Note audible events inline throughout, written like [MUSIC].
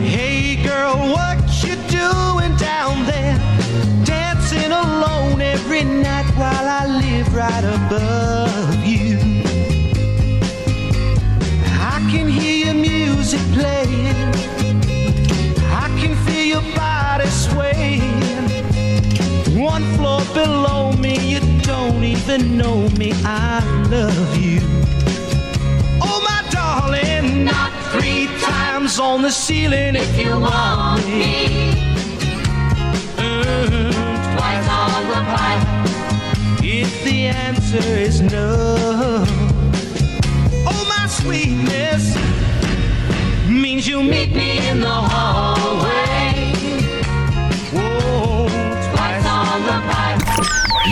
Hey girl, what you doing down there? Dancing alone every night while I live right above you. I can hear your music playing. I can feel your body swaying. One floor below me, you don't even know me. Times on the ceiling if you want me. Mm, twice on the pipe if the answer is no. Oh, my sweetness means you meet me in the hallway.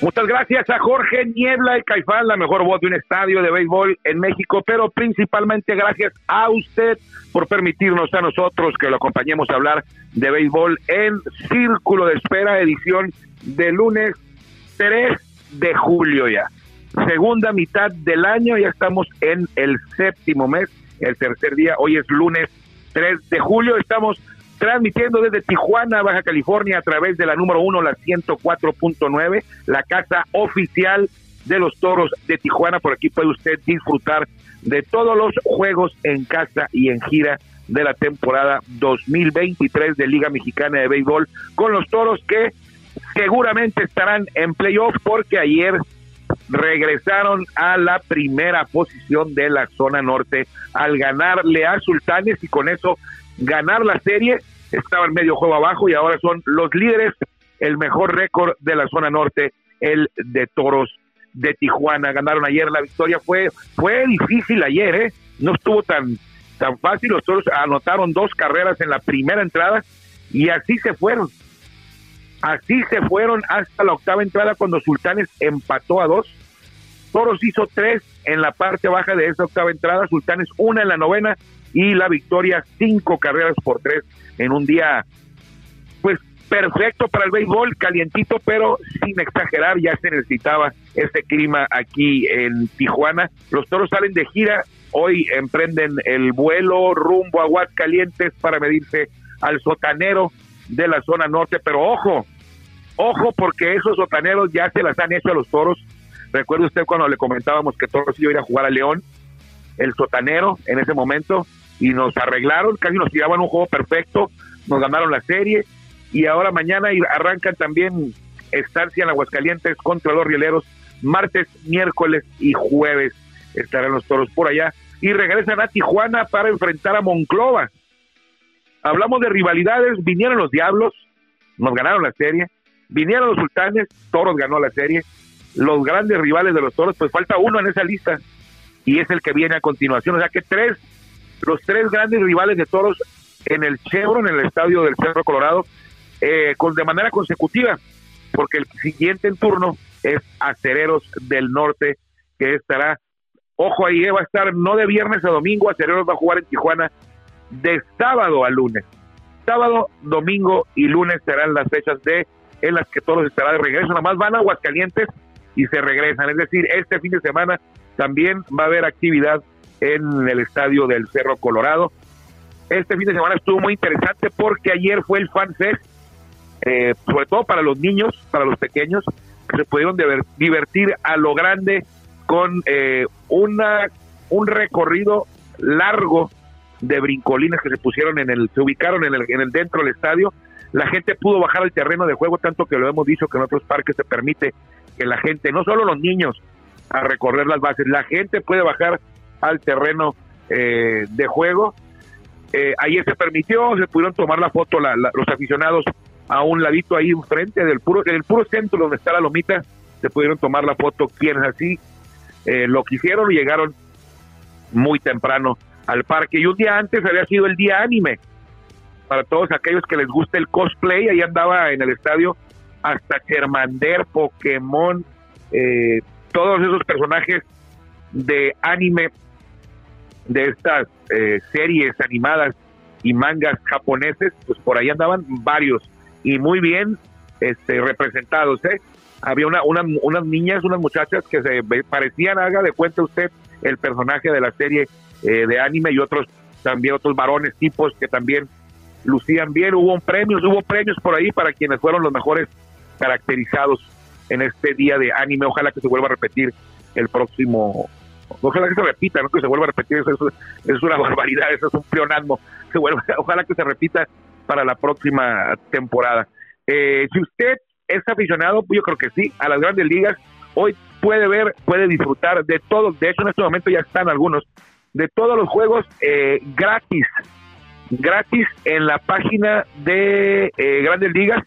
Muchas gracias a Jorge Niebla y Caifán, la mejor voz de un estadio de béisbol en México, pero principalmente gracias a usted por permitirnos a nosotros que lo acompañemos a hablar de béisbol en Círculo de Espera, edición de lunes 3 de julio ya. Segunda mitad del año, ya estamos en el séptimo mes, el tercer día, hoy es lunes 3 de julio, estamos transmitiendo desde Tijuana, Baja California, a través de la número uno, la 104.9, la casa oficial de los Toros de Tijuana. Por aquí puede usted disfrutar de todos los juegos en casa y en gira de la temporada 2023 de Liga Mexicana de Béisbol con los Toros que seguramente estarán en playoff porque ayer regresaron a la primera posición de la zona norte al ganarle a Sultanes y con eso ganar la serie, estaban medio juego abajo y ahora son los líderes, el mejor récord de la zona norte, el de Toros de Tijuana. Ganaron ayer la victoria, fue fue difícil ayer, ¿eh? no estuvo tan tan fácil, los Toros anotaron dos carreras en la primera entrada y así se fueron. Así se fueron hasta la octava entrada cuando Sultanes empató a dos. Toros hizo tres en la parte baja de esa octava entrada, Sultanes una en la novena y la victoria cinco carreras por tres en un día pues perfecto para el béisbol, calientito, pero sin exagerar, ya se necesitaba ese clima aquí en Tijuana. Los toros salen de gira, hoy emprenden el vuelo rumbo a Aguascalientes para medirse al sotanero de la zona norte, pero ojo, ojo porque esos sotaneros ya se las han hecho a los toros. Recuerde usted cuando le comentábamos que Toros iba a ir a jugar a León, el sotanero en ese momento, y nos arreglaron, casi nos tiraban un juego perfecto, nos ganaron la serie, y ahora mañana arrancan también estancia en Aguascalientes contra los rieleros, martes, miércoles y jueves estarán los toros por allá, y regresan a Tijuana para enfrentar a Monclova. Hablamos de rivalidades, vinieron los Diablos, nos ganaron la serie, vinieron los Sultanes, Toros ganó la serie, los grandes rivales de los Toros, pues falta uno en esa lista, y es el que viene a continuación, o sea que tres los tres grandes rivales de toros en el Chevron, en el estadio del Cerro Colorado, eh, con, de manera consecutiva, porque el siguiente en turno es Acereros del Norte, que estará, ojo ahí, eh, va a estar no de viernes a domingo, Acereros va a jugar en Tijuana de sábado a lunes. Sábado, domingo y lunes serán las fechas de en las que todos estará de regreso, nada más van a Aguascalientes y se regresan, es decir, este fin de semana también va a haber actividad en el estadio del Cerro Colorado. Este fin de semana estuvo muy interesante porque ayer fue el Fan Fest, eh, sobre todo para los niños, para los pequeños, que se pudieron divertir a lo grande con eh, una un recorrido largo de brincolines que se pusieron en el, se ubicaron en el, en el dentro del estadio. La gente pudo bajar al terreno de juego, tanto que lo hemos dicho que en otros parques se permite que la gente, no solo los niños, a recorrer las bases, la gente puede bajar al terreno eh, de juego. Eh, ayer se permitió, se pudieron tomar la foto los aficionados a un ladito ahí enfrente del puro, en el puro centro donde está la lomita, se pudieron tomar la foto quienes así eh, lo quisieron y llegaron muy temprano al parque. Y un día antes había sido el día anime. para todos aquellos que les guste el cosplay, ahí andaba en el estadio hasta Charmander, Pokémon, eh, todos esos personajes de anime de estas eh, series animadas y mangas japoneses, pues por ahí andaban varios y muy bien este, representados. ¿eh? Había una, unas niñas, unas muchachas que se parecían, haga de cuenta usted, el personaje de la serie eh, de anime y otros también otros varones tipos que también lucían bien. Hubo premios, hubo premios por ahí para quienes fueron los mejores caracterizados en este día de anime. Ojalá que se vuelva a repetir el próximo. Ojalá que se repita, no que se vuelva a repetir. Eso, es una [LAUGHS] barbaridad, eso es un pleonasmo. Se vuelva, [LAUGHS] ojalá que se repita para la próxima temporada. Eh, si usted es aficionado, yo creo que sí, a las grandes ligas, hoy puede ver, puede disfrutar de todos. De hecho, en este momento ya están algunos de todos los juegos eh, gratis, gratis en la página de eh, Grandes Ligas.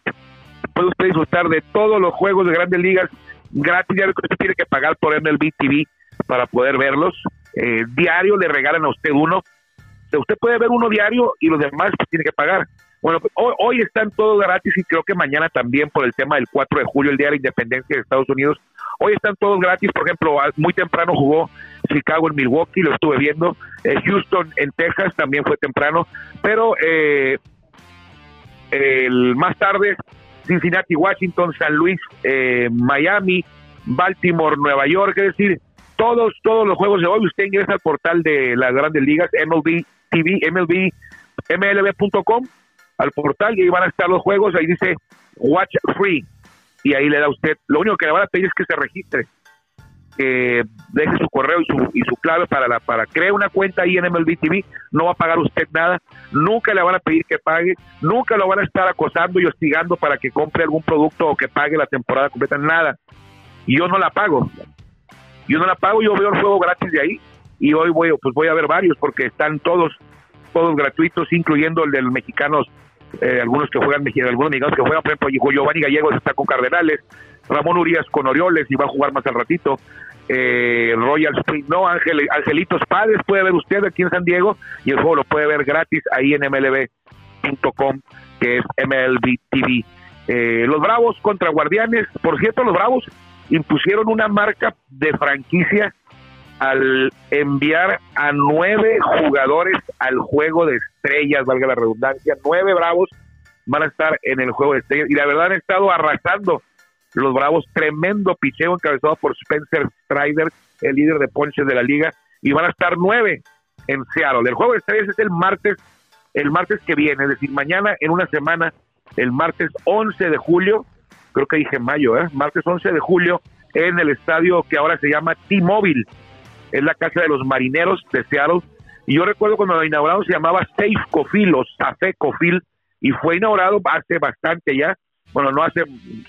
Puede usted disfrutar de todos los juegos de Grandes Ligas gratis. Ya que usted tiene que pagar por MLB TV para poder verlos. Eh, diario le regalan a usted uno. Usted puede ver uno diario y los demás pues, tiene que pagar. Bueno, pues, hoy, hoy, están todos gratis y creo que mañana también por el tema del 4 de julio, el Día de la Independencia de Estados Unidos. Hoy están todos gratis, por ejemplo, muy temprano jugó Chicago en Milwaukee, lo estuve viendo. Eh, Houston en Texas también fue temprano, pero eh, el más tarde Cincinnati, Washington, San Luis, eh, Miami, Baltimore, Nueva York, es decir, todos todos los juegos de hoy usted ingresa al portal de las Grandes Ligas MLB TV, MLB MLB.com al portal y ahí van a estar los juegos, ahí dice Watch Free y ahí le da usted, lo único que le van a pedir es que se registre que deje su correo y su, y su clave para la para crear una cuenta ahí en MLB TV, no va a pagar usted nada, nunca le van a pedir que pague, nunca lo van a estar acosando y hostigando para que compre algún producto o que pague la temporada completa, nada. Y yo no la pago. Yo no la pago, yo veo el juego gratis de ahí y hoy voy pues voy a ver varios porque están todos todos gratuitos, incluyendo el de los mexicanos eh, algunos que juegan algunos mexicanos que juegan, por ejemplo, Giovanni Gallegos está con Cardenales, Ramón Urias con Orioles y va a jugar más al ratito. Eh, Royal Spring, no, Ángel, Angelitos Padres puede ver usted aquí en San Diego y el juego lo puede ver gratis ahí en mlb.com, que es MLB TV. Eh, los Bravos contra Guardianes, por cierto, los Bravos impusieron una marca de franquicia al enviar a nueve jugadores al juego de estrellas, valga la redundancia, nueve Bravos van a estar en el juego de estrellas y la verdad han estado arrasando los Bravos, tremendo picheo encabezado por Spencer Strider, el líder de ponches de la liga, y van a estar nueve en Seattle. El juego de estrellas es el martes, el martes que viene, es decir, mañana en una semana, el martes 11 de julio, creo que dije mayo, ¿eh? martes 11 de julio, en el estadio que ahora se llama T-Mobile, es la casa de los marineros de Seattle. Y yo recuerdo cuando lo inauguraron se llamaba Safe Cofil o Safe Cofil, y fue inaugurado hace bastante ya, bueno, no hace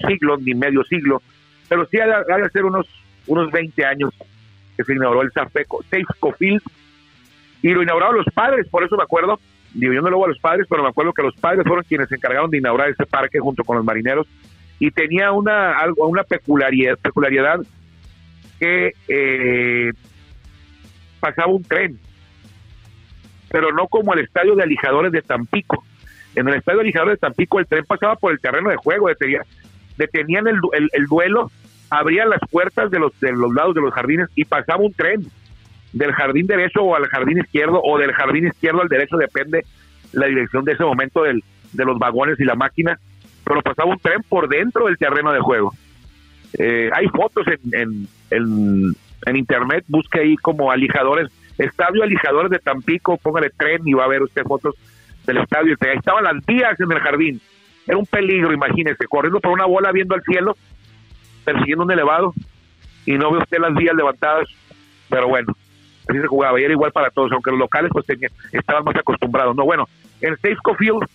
siglos ni medio siglo, pero sí ha de ser unos, unos 20 años que se inauguró el Safeco, Safeco Field, y lo inauguraron los padres, por eso me acuerdo, digo, yo no lo a los padres, pero me acuerdo que los padres fueron quienes se encargaron de inaugurar ese parque junto con los marineros, y tenía una, algo, una peculiaridad, peculiaridad que eh, pasaba un tren, pero no como el estadio de alijadores de Tampico, en el estadio Lijador de Tampico el tren pasaba por el terreno de juego, detenían el, el, duelo, abrían las puertas de los, de los lados de los jardines y pasaba un tren del jardín derecho o al jardín izquierdo o del jardín izquierdo al derecho, depende la dirección de ese momento de los vagones y la máquina, pero pasaba un tren por dentro del terreno de juego. Eh, hay fotos en, en, en, internet, busque ahí como alijadores, estadio alijadores de Tampico, póngale tren y va a ver usted fotos del estadio. Estaban las vías en el jardín. Era un peligro, imagínese, corriendo por una bola viendo al cielo, persiguiendo un elevado, y no ve usted las vías levantadas. Pero bueno, así se jugaba, y era igual para todos, aunque los locales pues tenían, estaban más acostumbrados. No, bueno, en Safeco Field,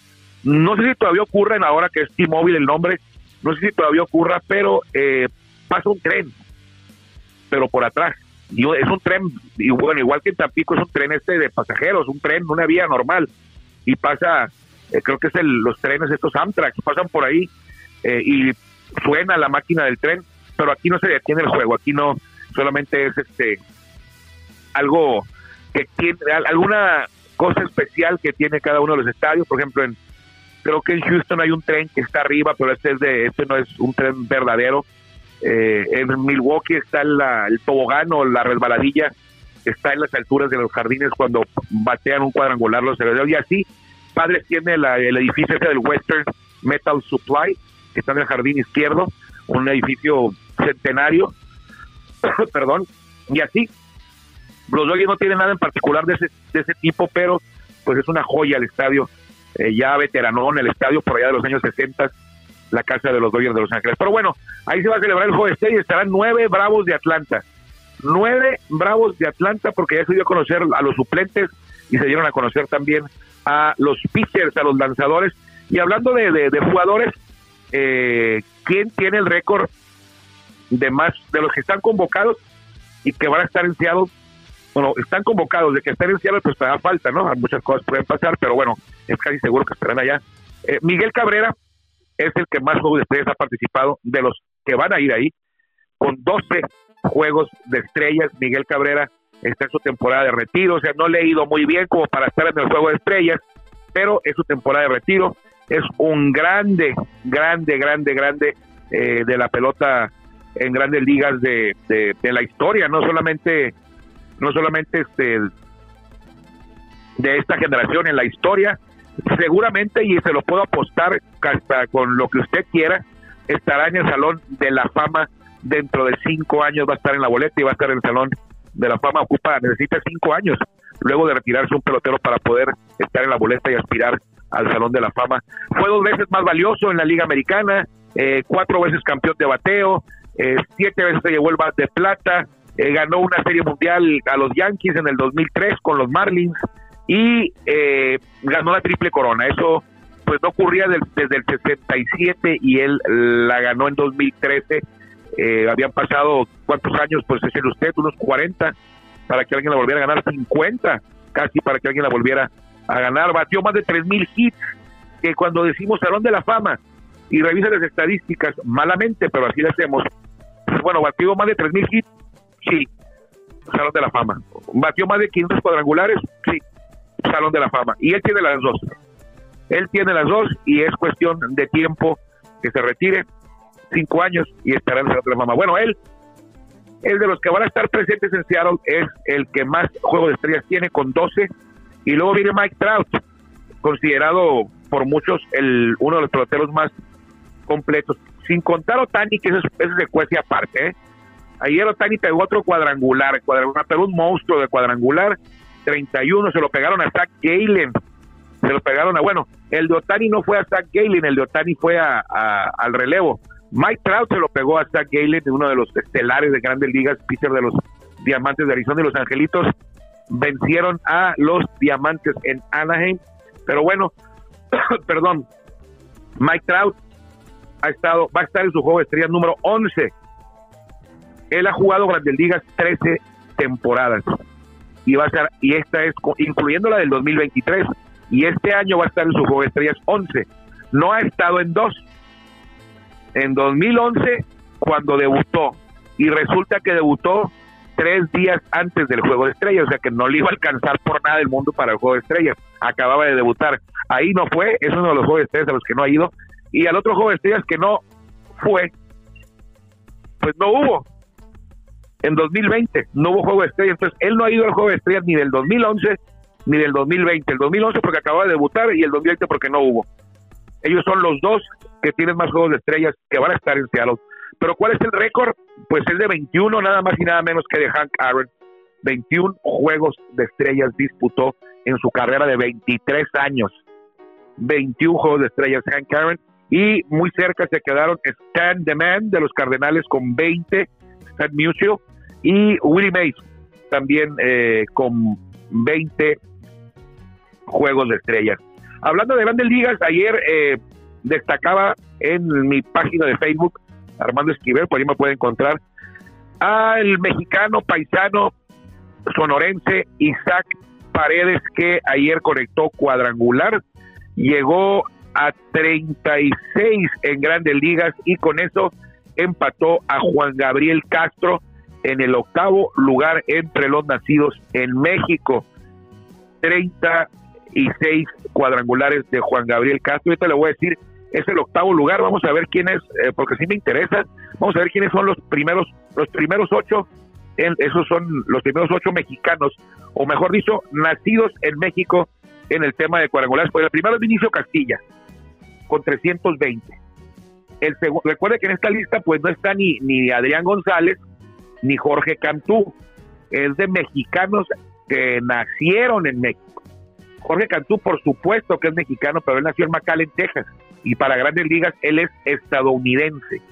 no sé si todavía ocurre, ahora que es T-Mobile el nombre, no sé si todavía ocurra, pero eh, pasa un tren, pero por atrás. Y es un tren, y bueno, igual que en Tampico es un tren este de pasajeros, un tren, una vía normal y pasa, eh, creo que es el, los trenes, estos Amtrak, pasan por ahí eh, y suena la máquina del tren, pero aquí no se detiene el juego, aquí no, solamente es este algo que tiene, alguna cosa especial que tiene cada uno de los estadios, por ejemplo en, Creo que en Houston hay un tren que está arriba, pero este, es de, este no es un tren verdadero. Eh, en Milwaukee está el tobogán o la resbaladilla, está en las alturas de los jardines cuando batean un cuadrangular los herederos. Y así, Padres tiene el edificio ese del Western Metal Supply, que está en el jardín izquierdo, un edificio centenario, [COUGHS] perdón, y así. Los Dodgers no tienen nada en particular de ese, de ese tipo, pero pues es una joya el estadio, eh, ya veteranón, el estadio por allá de los años 60, la casa de los Dodgers de Los Ángeles. Pero bueno, ahí se va a celebrar el juego de y estarán nueve Bravos de Atlanta. Nueve Bravos de Atlanta, porque ya se dio a conocer a los suplentes y se dieron a conocer también a los pitchers, a los lanzadores. Y hablando de, de, jugadores, eh, ¿quién tiene el récord de más de los que están convocados y que van a estar en Seattle? Bueno, están convocados, de que estén en Seattle, pues da falta, ¿no? Muchas cosas pueden pasar, pero bueno, es casi seguro que estarán allá. Eh, Miguel Cabrera es el que más juegos de estrellas ha participado de los que van a ir ahí, con 12 juegos de estrellas. Miguel Cabrera está en su temporada de retiro, o sea, no le ha ido muy bien como para estar en el juego de estrellas, pero es su temporada de retiro. Es un grande, grande, grande, grande eh, de la pelota en grandes ligas de, de, la historia, no solamente, no solamente este de esta generación en la historia, seguramente, y se lo puedo apostar hasta con lo que usted quiera, estará en el Salón de la Fama dentro de cinco años, va a estar en la boleta y va a estar en el Salón de la Fama. Ocupa, necesita cinco años luego de retirarse un pelotero para poder estar en la boleta y aspirar al Salón de la Fama. Fue dos veces más valioso en la Liga Americana, eh, cuatro veces campeón de bateo, eh, siete veces se llevó el de plata, eh, ganó una serie mundial a los Yankees en el 2003 con los Marlins y ganó la triple corona. Eso pues no ocurría desde el 67 y él la ganó en 2013. Habían pasado, ¿cuántos años? Pues es usted, unos 40 para que alguien la volviera a ganar, 50 casi para que alguien la volviera a ganar. Batió más de 3.000 hits, que cuando decimos Salón de la Fama y revisa las estadísticas, malamente, pero así lo hacemos. Bueno, batió más de 3.000 hits, sí, Salón de la Fama. Batió más de 500 cuadrangulares, sí, Salón de la Fama. Y él tiene las dos. Él tiene las dos y es cuestión de tiempo que se retire, cinco años y estará en el de la Fama. Bueno, él el de los que van a estar presentes en Seattle es el que más juegos de estrellas tiene con 12 y luego viene Mike Trout considerado por muchos el uno de los peloteros más completos. Sin contar Otani que eso, es secuencia aparte ¿eh? ayer Otani pegó otro cuadrangular, cuadrangular pero un monstruo de cuadrangular. 31 se lo pegaron a Zach Galen. Se lo pegaron a bueno el de Otani no fue a Zach Galen el de Otani fue a, al relevo Mike Trout se lo pegó a Zach Galen, uno de los estelares de grandes ligas, pitcher de los Diamantes de Arizona y los Angelitos. Vencieron a los Diamantes en Anaheim. Pero bueno, [COUGHS] perdón, Mike Trout ha estado, va a estar en su juego de estrellas número 11. Él ha jugado grandes ligas 13 temporadas. Y va a estar, y esta es, incluyendo la del 2023. Y este año va a estar en su juego de estrellas 11. No ha estado en dos en 2011 cuando debutó y resulta que debutó tres días antes del Juego de Estrellas, o sea que no le iba a alcanzar por nada el mundo para el Juego de Estrellas, acababa de debutar. Ahí no fue, es uno de los Juegos de Estrellas a los que no ha ido, y al otro Juego de Estrellas que no fue, pues no hubo. En 2020 no hubo Juego de Estrellas, entonces él no ha ido al Juego de Estrellas ni del 2011 ni del 2020. El 2011 porque acababa de debutar y el 2020 porque no hubo. Ellos son los dos que tienen más juegos de estrellas que van a estar en Seattle. Pero ¿cuál es el récord? Pues es de 21, nada más y nada menos que de Hank Aaron. 21 juegos de estrellas disputó en su carrera de 23 años. 21 juegos de estrellas Hank Aaron. Y muy cerca se quedaron Stan DeMan de los Cardenales con 20, Stan Musial, y Willie Mays también eh, con 20 juegos de estrellas. Hablando de grandes ligas, ayer eh, destacaba en mi página de Facebook, Armando Esquivel, por ahí me puede encontrar, al mexicano paisano sonorense Isaac Paredes, que ayer conectó cuadrangular, llegó a 36 en grandes ligas y con eso empató a Juan Gabriel Castro en el octavo lugar entre los nacidos en México. 30 y seis cuadrangulares de Juan Gabriel Castro. Ahorita le voy a decir, es el octavo lugar, vamos a ver quién es, eh, porque sí me interesa, vamos a ver quiénes son los primeros, los primeros ocho, esos son los primeros ocho mexicanos, o mejor dicho, nacidos en México en el tema de cuadrangulares. Pues el primero es Vinicio Castilla, con 320. El recuerde que en esta lista pues no está ni, ni Adrián González ni Jorge Cantú, es de mexicanos que nacieron en México. Jorge Cantú, por supuesto que es mexicano, pero él nació en McAllen, Texas, y para grandes ligas él es estadounidense.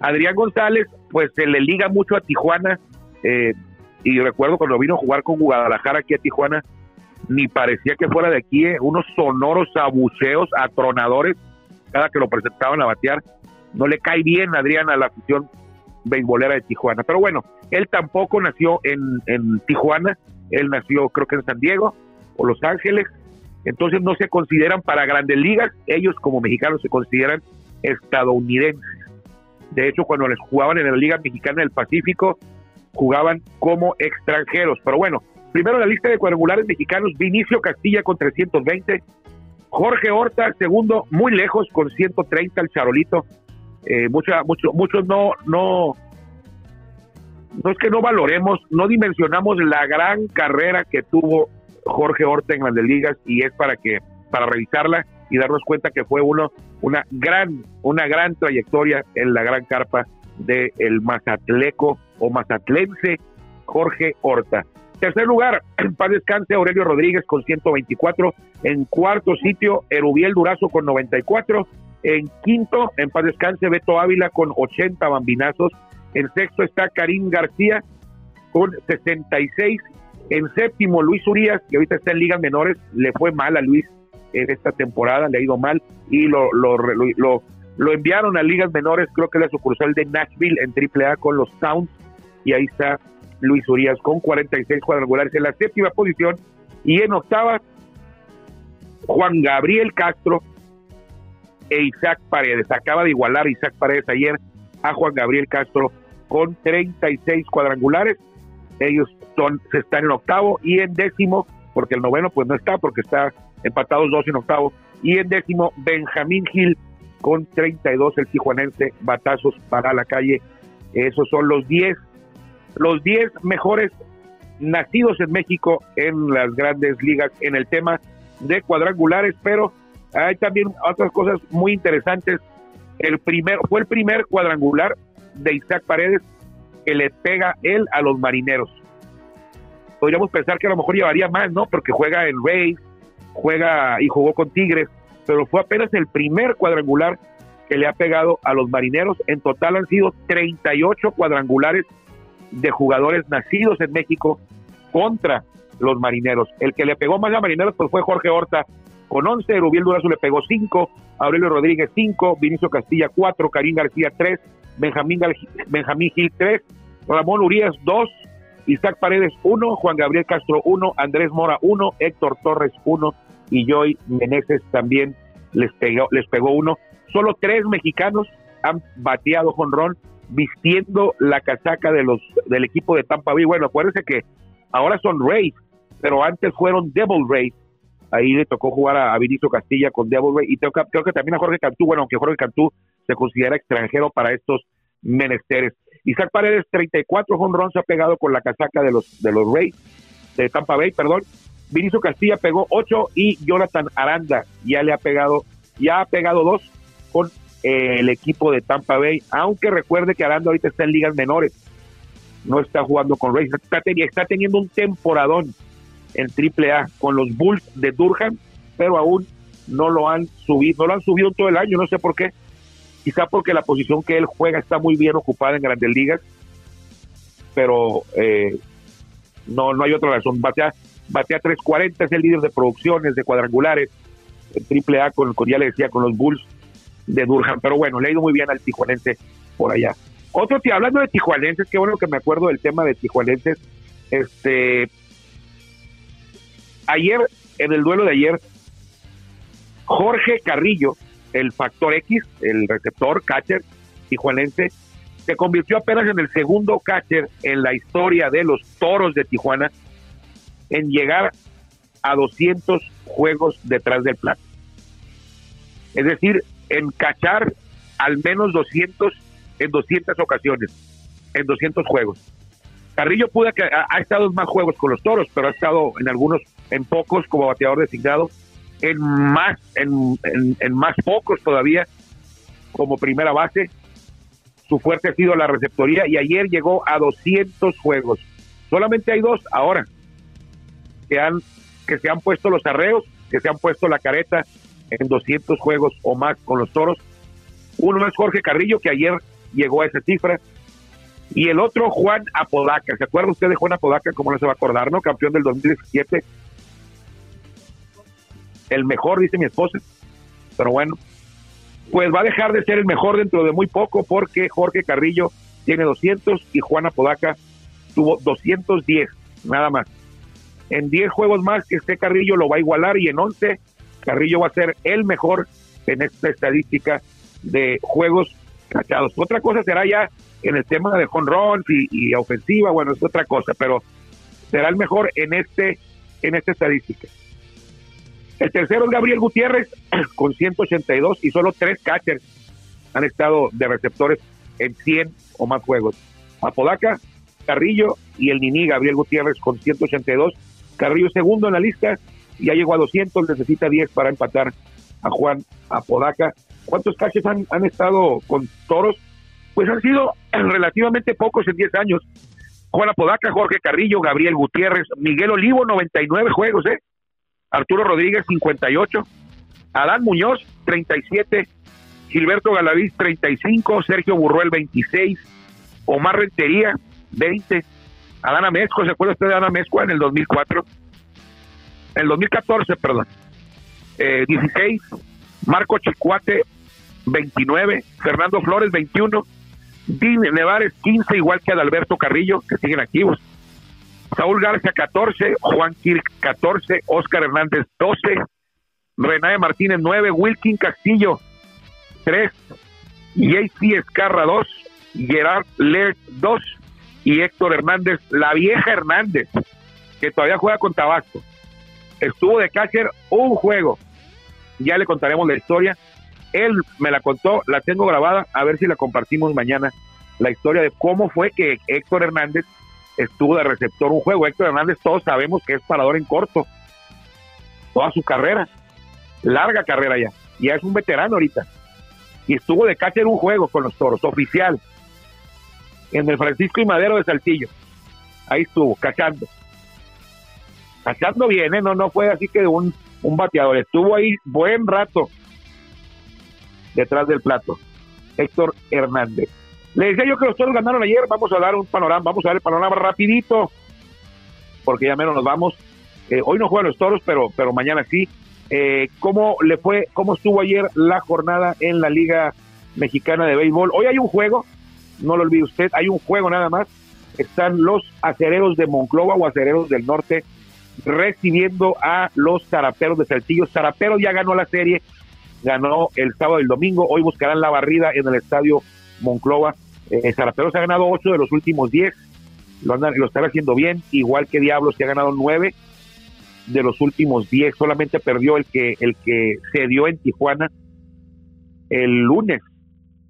Adrián González, pues se le liga mucho a Tijuana, eh, y recuerdo cuando vino a jugar con Guadalajara aquí a Tijuana, ni parecía que fuera de aquí, eh, unos sonoros abucheos, atronadores, cada que lo presentaban a batear. No le cae bien Adrián a la afición beisbolera de Tijuana. Pero bueno, él tampoco nació en, en Tijuana, él nació creo que en San Diego o Los Ángeles, entonces no se consideran para grandes ligas, ellos como mexicanos se consideran estadounidenses. De hecho, cuando les jugaban en la Liga Mexicana del Pacífico, jugaban como extranjeros. Pero bueno, primero la lista de cuadrangulares mexicanos, Vinicio Castilla con 320, Jorge Horta, segundo, muy lejos con 130 el Charolito. Eh, mucha, mucho, muchos no, no, no es que no valoremos, no dimensionamos la gran carrera que tuvo Jorge Horta en Grandes Ligas y es para que, para revisarla y darnos cuenta que fue uno, una gran, una gran trayectoria en la gran carpa del el Mazatleco o Mazatlense Jorge Horta. Tercer lugar, en paz descanse Aurelio Rodríguez con 124. En cuarto sitio, Erubiel Durazo con 94. En quinto, en paz descanse Beto Ávila con 80 bambinazos. En sexto está Karim García con 66. En séptimo, Luis Urias, que ahorita está en ligas menores. Le fue mal a Luis en esta temporada, le ha ido mal y lo, lo, lo, enviaron a ligas menores. Creo que la sucursal de Nashville en AAA con los Sounds. Y ahí está Luis Urias con 46 cuadrangulares en la séptima posición y en octava Juan Gabriel Castro e Isaac Paredes. Acaba de igualar Isaac Paredes ayer a Juan Gabriel Castro con 36 cuadrangulares. Ellos se están en octavo y en décimo, porque el noveno pues no está, porque está empatados dos en octavo. Y en décimo, Benjamín Gil con 32, el tijuanense, batazos para la calle. Esos son los 10 los 10 mejores nacidos en México en las grandes ligas en el tema de cuadrangulares, pero hay también otras cosas muy interesantes. El primer, fue el primer cuadrangular de Isaac Paredes que le pega él a los marineros. Podríamos pensar que a lo mejor llevaría más, ¿no? Porque juega en Rays, juega y jugó con Tigres, pero fue apenas el primer cuadrangular que le ha pegado a los marineros. En total han sido 38 cuadrangulares de jugadores nacidos en México contra los marineros. El que le pegó más a marineros pues fue Jorge Horta con 11, Rubiel Durazo le pegó 5, Aurelio Rodríguez 5, Vinicio Castilla 4, Karim García 3, Benjamín, Benjamín Gil 3, Ramón Urias 2, Isaac Paredes 1, Juan Gabriel Castro 1, Andrés Mora 1, Héctor Torres 1 y Joy Meneses también les pegó, les pegó uno. Solo tres mexicanos han bateado jonrón vistiendo la casaca de los del equipo de Tampa Bay. Bueno, acuérdense que ahora son Rays, pero antes fueron Devil Rays. Ahí le tocó jugar a, Vinicio Castilla con Devil Rays y creo que, creo que también a Jorge Cantú, bueno, aunque Jorge Cantú se considera extranjero para estos menesteres. Isaac Paredes, 34 home se ha pegado con la casaca de los, de los Rays, de Tampa Bay, perdón. Vinicio Castilla pegó 8 y Jonathan Aranda ya le ha pegado, ya ha pegado 2 con el equipo de Tampa Bay, aunque recuerde que Aranda ahorita está en ligas menores, no está jugando con Rays, está, está teniendo un temporadón en AAA con los Bulls de Durham, pero aún no lo han subido, no lo han subido todo el año, no sé por qué, quizá porque la posición que él juega está muy bien ocupada en grandes ligas, pero eh, no, no hay otra razón, batea, batea 340, es el líder de producciones, de cuadrangulares, en AAA, con, con, ya le decía, con los Bulls de Durham. Pero bueno, le ha ido muy bien al tijuanense por allá. Otro, tío, hablando de tijuanenses, qué bueno que me acuerdo del tema de tijuanenses. Este, ayer, en el duelo de ayer, Jorge Carrillo, el factor X, el receptor, catcher tijuanense, se convirtió apenas en el segundo catcher en la historia de los toros de Tijuana en llegar a 200 juegos detrás del plato. Es decir, en cachar al menos 200 en 200 ocasiones, en 200 juegos. Carrillo pudo que ha, estado en más juegos con los toros, pero ha estado en algunos, en pocos como bateador designado, en más, en, en más pocos todavía como primera base. Su fuerte ha sido la receptoría y ayer llegó a 200 juegos. Solamente hay dos ahora que han que se han puesto los arreos, que se han puesto la careta en 200 juegos o más con los toros. Uno es Jorge Carrillo, que ayer llegó a esa cifra, y el otro Juan Apodaca. ¿Se acuerda usted de Juan Apodaca? ¿Cómo no se va a acordar, no? Campeón del 2017. El mejor, dice mi esposa. Pero bueno, pues va a dejar de ser el mejor dentro de muy poco porque Jorge Carrillo tiene 200 y Juan Apodaca tuvo 210, nada más. En 10 juegos más que este Carrillo lo va a igualar y en 11 Carrillo va a ser el mejor en esta estadística de juegos cachados. Otra cosa será ya en el tema de home y, ofensiva, bueno, es otra cosa, pero será el mejor en este en esta estadística. El tercero es Gabriel Gutiérrez [CLEARS THROAT] con 182 y solo tres catchers han estado de receptores en 100 o más juegos. Apodaca, Carrillo y el Nini Gabriel Gutiérrez con 182. Carrillo segundo en la lista, ya llegó a 200, necesita 10 para empatar a Juan Apodaca. ¿Cuántos caches han, han estado con toros? Pues han sido [CLEARS THROAT] relativamente pocos en 10 años. Juan Apodaca, Jorge Carrillo, Gabriel Gutiérrez, Miguel Olivo, 99 juegos, ¿eh? Arturo Rodríguez, 58, Adán Muñoz, 37, Gilberto Galaviz, 35, Sergio Burruel, 26, Omar Rentería, 20, Adán Amezco, ¿se acuerda usted de Adán Amezco en el 2004? En el 2014, perdón. 16, eh, Marco Chicuate, 29, Fernando Flores, 21, Dean Nevares, 15, igual que Adalberto Carrillo, que siguen activos. Saúl García 14, Juan Kirk 14, Oscar Hernández 12, René Martínez 9, Wilkin Castillo 3, JC Escarra 2, Gerard Ler 2 y Héctor Hernández, la vieja Hernández, que todavía juega con Tabasco. Estuvo de catcher un juego. Ya le contaremos la historia. Él me la contó, la tengo grabada, a ver si la compartimos mañana. La historia de cómo fue que Héctor Hernández estuvo de receptor un juego. Héctor Hernández, todos sabemos que es parador en corto. Toda su carrera, larga carrera ya. Ya es un veterano ahorita. Y estuvo de catcher un juego con los toros, oficial. En el Francisco y Madero de Saltillo. Ahí estuvo, cachando. Cachando bien, ¿eh? No, no fue así que un, un bateador. Estuvo ahí buen rato detrás del plato. Héctor Hernández. Le decía yo que los toros ganaron ayer, vamos a dar un panorama, vamos a ver el panorama rapidito, porque ya menos nos vamos. Eh, hoy no juegan los toros, pero, pero mañana sí. Eh, ¿Cómo le fue, cómo estuvo ayer la jornada en la Liga Mexicana de Béisbol? Hoy hay un juego, no lo olvide usted, hay un juego nada más. Están los acereros de Monclova o acereros del norte recibiendo a los zaraperos de Saltillo. Zaraperos ya ganó la serie, ganó el sábado y el domingo. Hoy buscarán la barrida en el estadio Monclova eh, se ha ganado 8 de los últimos 10, lo, andan, lo están haciendo bien, igual que Diablos que ha ganado 9 de los últimos 10, solamente perdió el que, el que se dio en Tijuana el lunes,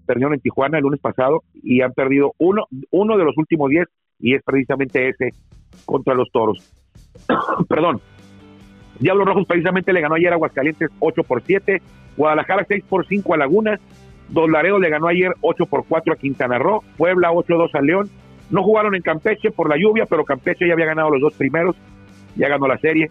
perdieron en Tijuana el lunes pasado y han perdido uno, uno de los últimos 10 y es precisamente ese contra los Toros. [COUGHS] Perdón. Diablos Rojos precisamente le ganó ayer a Aguascalientes 8 por 7, Guadalajara 6 por 5 a Laguna, Don Laredo le ganó ayer 8 por 4 a Quintana Roo, Puebla 8-2 a León. No jugaron en Campeche por la lluvia, pero Campeche ya había ganado los dos primeros, ya ganó la serie.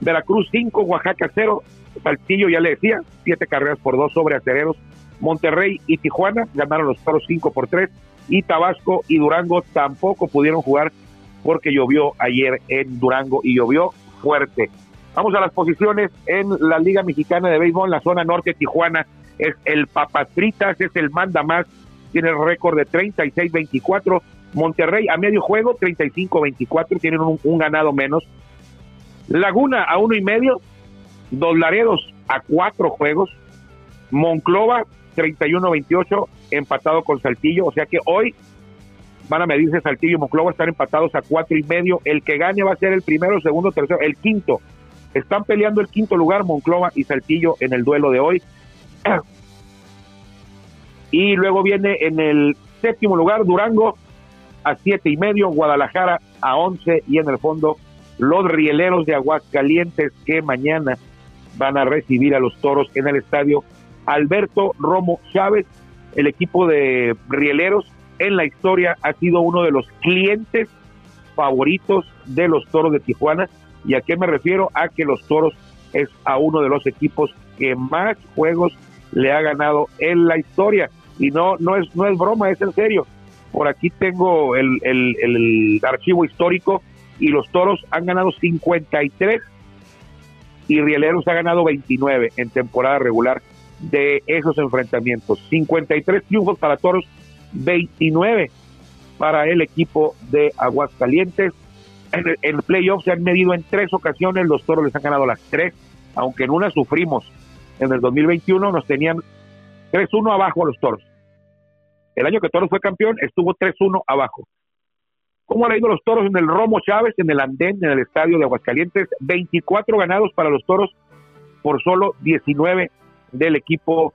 Veracruz 5, Oaxaca 0, Saltillo ya le decía, 7 carreras por 2 sobre acereros. Monterrey y Tijuana ganaron los toros 5 por 3 y Tabasco y Durango tampoco pudieron jugar porque llovió ayer en Durango y llovió fuerte. Vamos a las posiciones en la Liga Mexicana de Béisbol, en la zona norte, Tijuana es el Papatritas, es el manda más, tiene el récord de 36-24. Monterrey a medio juego, 35-24, tienen un, ganado menos. Laguna a uno y medio, Dos Laredos a cuatro juegos, Monclova 31-28, empatado con Saltillo, o sea que hoy van a medirse Saltillo y Monclova, están empatados a cuatro y medio, el que gane va a ser el primero, segundo, tercero, el quinto. Están peleando el quinto lugar Monclova y Saltillo en el duelo de hoy. Y luego viene en el séptimo lugar Durango a siete y medio, Guadalajara a once y en el fondo los rieleros de Aguascalientes que mañana van a recibir a los toros en el estadio Alberto Romo Chávez. El equipo de rieleros en la historia ha sido uno de los clientes favoritos de los toros de Tijuana ¿Y a qué me refiero? A que los Toros es a uno de los equipos que más juegos le ha ganado en la historia. Y no, no, es, no es broma, es en serio. Por aquí tengo el, el, archivo histórico y los Toros han ganado 53 y Rieleros ha ganado 29 en temporada regular de esos enfrentamientos. 53 triunfos para Toros, 29 para el equipo de Aguascalientes en el, playoff se han medido en tres ocasiones, los toros les han ganado las tres, aunque en una sufrimos. En el 2021 nos tenían 3-1 abajo a los toros. El año que Toros fue campeón estuvo 3-1 abajo. ¿Cómo han ido los toros en el Romo Chávez, en el Andén, en el estadio de Aguascalientes? 24 ganados para los toros por solo 19 del equipo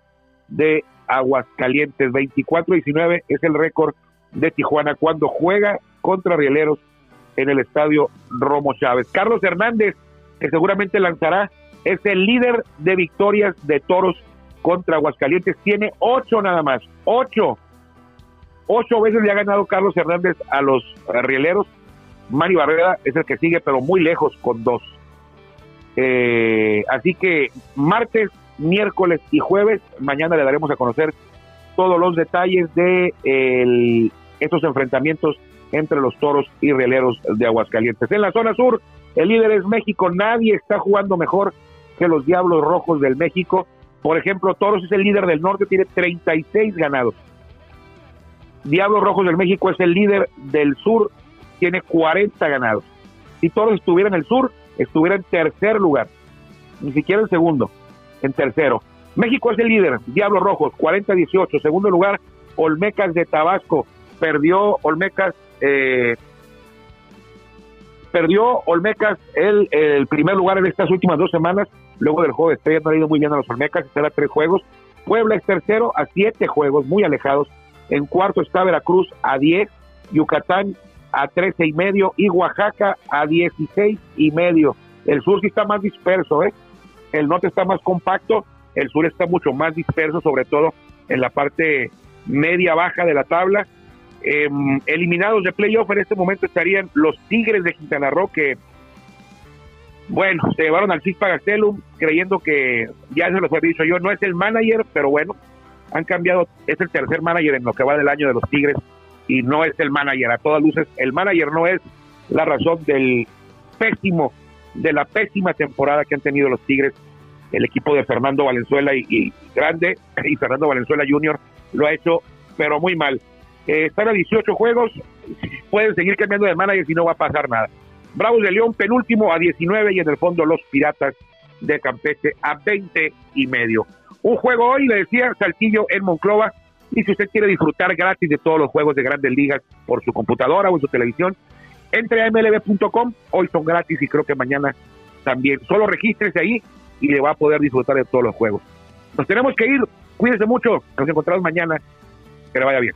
de Aguascalientes. 24-19 es el récord de Tijuana cuando juega contra Rieleros en el estadio Romo Chávez. Carlos Hernández, que seguramente lanzará, es el líder de victorias de toros contra Aguascalientes. Tiene ocho nada más, ocho. Ocho veces le ha ganado Carlos Hernández a los rieleros. Mari Barrera es el que sigue, pero muy lejos con dos. Eh, así que martes, miércoles y jueves, mañana le daremos a conocer todos los detalles de estos enfrentamientos entre los toros y rieleros de Aguascalientes. En la zona sur, el líder es México. Nadie está jugando mejor que los Diablos Rojos del México. Por ejemplo, Toros es el líder del norte, tiene 36 ganados. Diablos Rojos del México es el líder del sur, tiene 40 ganados. Si Toros estuviera en el sur, estuviera en tercer lugar, ni siquiera en segundo, en tercero. México es el líder, Diablos Rojos, 40-18. Segundo lugar, Olmecas de Tabasco. Perdió Olmecas eh, perdió Olmecas el, el, primer lugar en estas últimas dos semanas, luego del juego de estrellas no ha ido muy bien a los Olmecas, está a tres juegos, Puebla es tercero a siete juegos, muy alejados, en cuarto está Veracruz a diez, Yucatán a trece y medio y Oaxaca a dieciséis y medio. El sur sí está más disperso, ¿eh? el norte está más compacto, el sur está mucho más disperso, sobre todo en la parte media baja de la tabla Em, eliminados de playoff en este momento estarían los Tigres de Quintana Roo que, bueno, se llevaron al Cispa Gastelum creyendo que, ya se los había dicho yo, no es el manager, pero bueno, han cambiado, es el tercer manager en lo que va del año de los Tigres y no es el manager, a todas luces, el manager no es la razón del pésimo, de la pésima temporada que han tenido los Tigres, el equipo de Fernando Valenzuela y, Grande y Fernando Valenzuela Jr. lo ha hecho, pero muy mal. Eh, están a 18 juegos, pueden seguir cambiando de manager y no va a pasar nada. Bravos de León, penúltimo a 19 y en el fondo los Piratas de Campeche a 20 y medio. Un juego hoy, le decía, Saltillo en Monclova. Y si usted quiere disfrutar gratis de todos los juegos de grandes ligas por su computadora o en su televisión, entre a mlb.com. Hoy son gratis y creo que mañana también. Solo regístrese ahí y le va a poder disfrutar de todos los juegos. Nos tenemos que ir. Cuídense mucho. Nos encontramos mañana. Que le vaya bien.